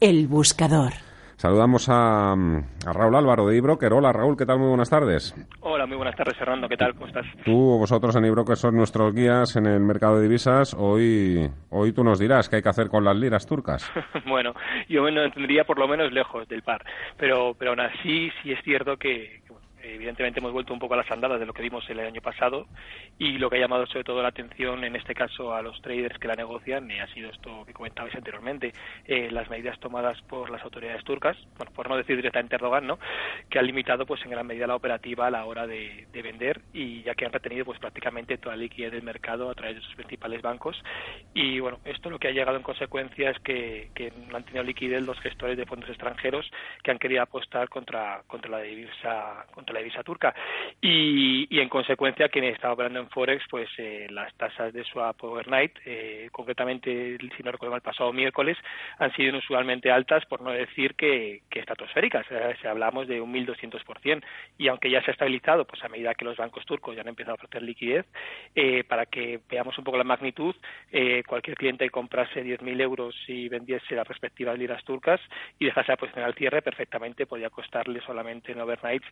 El buscador. Saludamos a, a, Raúl Álvaro de eBroker. Hola Raúl, ¿qué tal? Muy buenas tardes. Hola, muy buenas tardes Fernando, ¿qué tal? ¿Cómo estás? Tú o vosotros en eBroker son nuestros guías en el mercado de divisas. Hoy, hoy tú nos dirás qué hay que hacer con las liras turcas. bueno, yo me tendría por lo menos lejos del par, pero, pero aún así sí es cierto que evidentemente hemos vuelto un poco a las andadas de lo que vimos el año pasado y lo que ha llamado sobre todo la atención en este caso a los traders que la negocian ha sido esto que comentabais anteriormente, eh, las medidas tomadas por las autoridades turcas, bueno, por no decir directamente Erdogan, ¿no? que han limitado pues en gran medida la operativa a la hora de, de vender y ya que han retenido pues prácticamente toda la liquidez del mercado a través de sus principales bancos y bueno, esto lo que ha llegado en consecuencia es que, que no han tenido liquidez los gestores de fondos extranjeros que han querido apostar contra, contra la divisa contra la divisa turca. Y, en consecuencia quien estaba operando en Forex pues eh, las tasas de swap overnight eh, concretamente si no recuerdo mal el pasado miércoles han sido inusualmente altas por no decir que, que estratosféricas. Eh, si hablamos de un 1200% y aunque ya se ha estabilizado pues a medida que los bancos turcos ya han empezado a ofrecer liquidez eh, para que veamos un poco la magnitud eh, cualquier cliente que comprase 10.000 euros y vendiese las respectivas liras turcas y dejase la posición al cierre perfectamente podía costarle solamente en overnights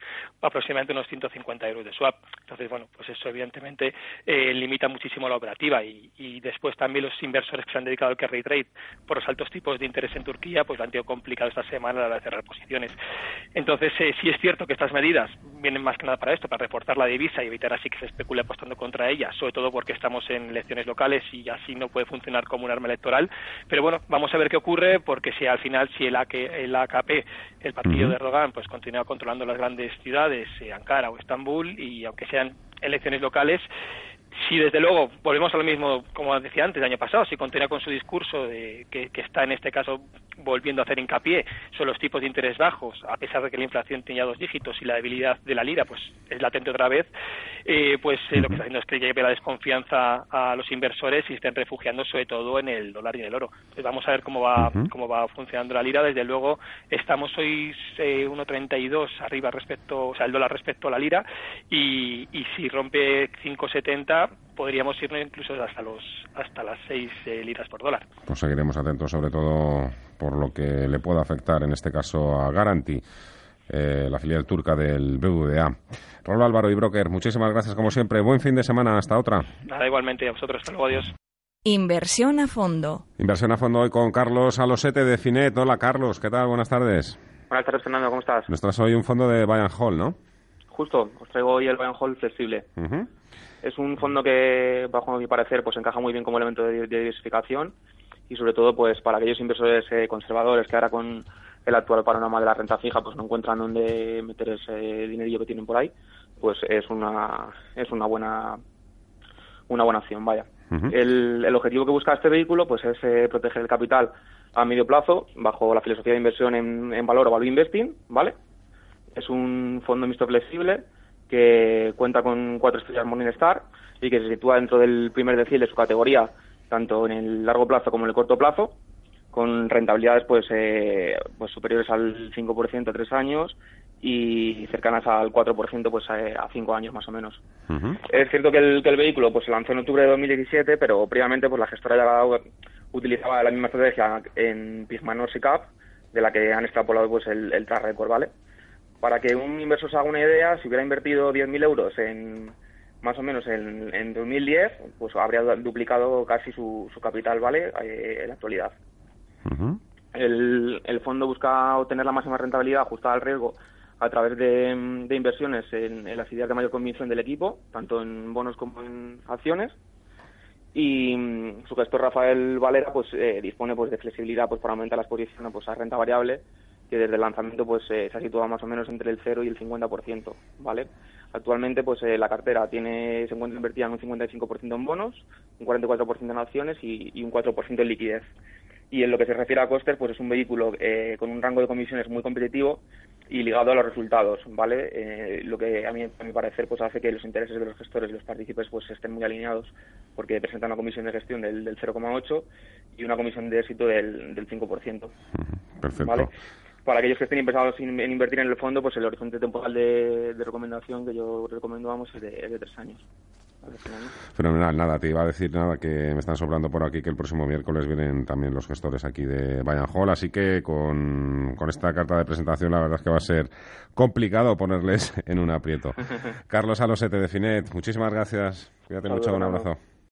aproximadamente unos 150 euros de swap. Entonces, bueno, pues eso evidentemente eh, limita muchísimo la operativa y, y, después también los inversores que se han dedicado al carry trade por los altos tipos de interés en Turquía, pues lo han tenido complicado esta semana a la hora de cerrar posiciones. Entonces, eh, sí es cierto que estas medidas vienen más que nada para esto, para reforzar la divisa y evitar así que se especule apostando contra ella, sobre todo porque estamos en elecciones locales y así no puede funcionar como un arma electoral. Pero bueno, vamos a ver qué ocurre porque si al final, si el, AK, el AKP, el partido uh -huh. de Erdogan, pues continúa controlando las grandes ciudades, eh, Ankara o Estambul, y aunque sean elecciones locales, si desde luego volvemos a lo mismo, como decía antes, el año pasado, si continúa con su discurso de que, que, está en este caso volviendo a hacer hincapié sobre los tipos de interés bajos, a pesar de que la inflación tenía dos dígitos y la debilidad de la lira pues es latente otra vez, eh, pues eh, lo que está haciendo es que lleve la desconfianza a los inversores y estén refugiando sobre todo en el dólar y en el oro. Entonces vamos a ver cómo va, uh -huh. cómo va funcionando la lira. Desde luego estamos hoy eh, 1.32 arriba respecto, o sea, el dólar respecto a la lira y, y si rompe 5.70 podríamos irnos incluso hasta los hasta las 6 eh, liras por dólar. Pues seguiremos atentos sobre todo por lo que le pueda afectar en este caso a Garanti. Eh, la filial turca del BVA. Raúl Álvaro y Broker, muchísimas gracias como siempre. Buen fin de semana, hasta otra. Nada, igualmente a vosotros. Hasta luego, adiós. Inversión a fondo. Inversión a fondo hoy con Carlos Alosete de Finet. Hola Carlos, ¿qué tal? Buenas tardes. Buenas tardes, Fernando, ¿cómo estás? Nos traes hoy un fondo de Bayern Hall, ¿no? Justo, os traigo hoy el Bayern Hall flexible. Uh -huh. Es un fondo que, bajo mi parecer, pues encaja muy bien como elemento de, de diversificación y sobre todo pues para aquellos inversores eh, conservadores que ahora con el actual panorama de la renta fija pues no encuentran dónde meter ese dinerillo que tienen por ahí, pues es una es una buena una buena opción, vaya. Uh -huh. el, el, objetivo que busca este vehículo pues es eh, proteger el capital a medio plazo bajo la filosofía de inversión en, en valor o value investing, ¿vale? Es un fondo mixto flexible que cuenta con cuatro estrellas Morningstar y que se sitúa dentro del primer decil de su categoría, tanto en el largo plazo como en el corto plazo, con rentabilidades pues, eh, pues superiores al 5% a tres años y cercanas al 4% pues a cinco años más o menos. Uh -huh. Es cierto que el, que el vehículo pues se lanzó en octubre de 2017, pero previamente pues la gestora ya utilizaba la misma estrategia en Pigmanor Cap, de la que han extrapolado pues el, el track record, ¿vale? Para que un inversor se haga una idea, si hubiera invertido 10.000 euros en más o menos en, en 2010, pues habría duplicado casi su, su capital, ¿vale? Eh, en la actualidad. El, el, fondo busca obtener la máxima rentabilidad ajustada al riesgo a través de, inversiones en, en, las ideas de mayor convicción del equipo, tanto en bonos como en acciones. Y mm, su gestor Rafael Valera pues eh, dispone pues de flexibilidad pues para aumentar la exposición pues, a renta variable que desde el lanzamiento pues eh, se ha situado más o menos entre el 0 y el 50%, ¿vale? Actualmente pues eh, la cartera tiene se encuentra invertida en un 55% en bonos, un 44% en acciones y, y un 4% en liquidez. Y en lo que se refiere a costes, pues es un vehículo eh, con un rango de comisiones muy competitivo y ligado a los resultados, ¿vale? Eh, lo que a mí, a mi parecer, pues hace que los intereses de los gestores y los partícipes pues estén muy alineados porque presentan una comisión de gestión del, del 0,8 y una comisión de éxito del, del 5%. Perfecto. ¿vale? para aquellos que estén interesados en, invertir en el fondo, pues el horizonte temporal de, de recomendación que yo recomiendo vamos es de, es de tres años. Fenomenal, nada, te iba a decir nada que me están sobrando por aquí que el próximo miércoles vienen también los gestores aquí de Bayern Hall, así que con, con esta carta de presentación la verdad es que va a ser complicado ponerles en un aprieto. Carlos Alosete de Finet, muchísimas gracias. Cuídate mucho, un abrazo.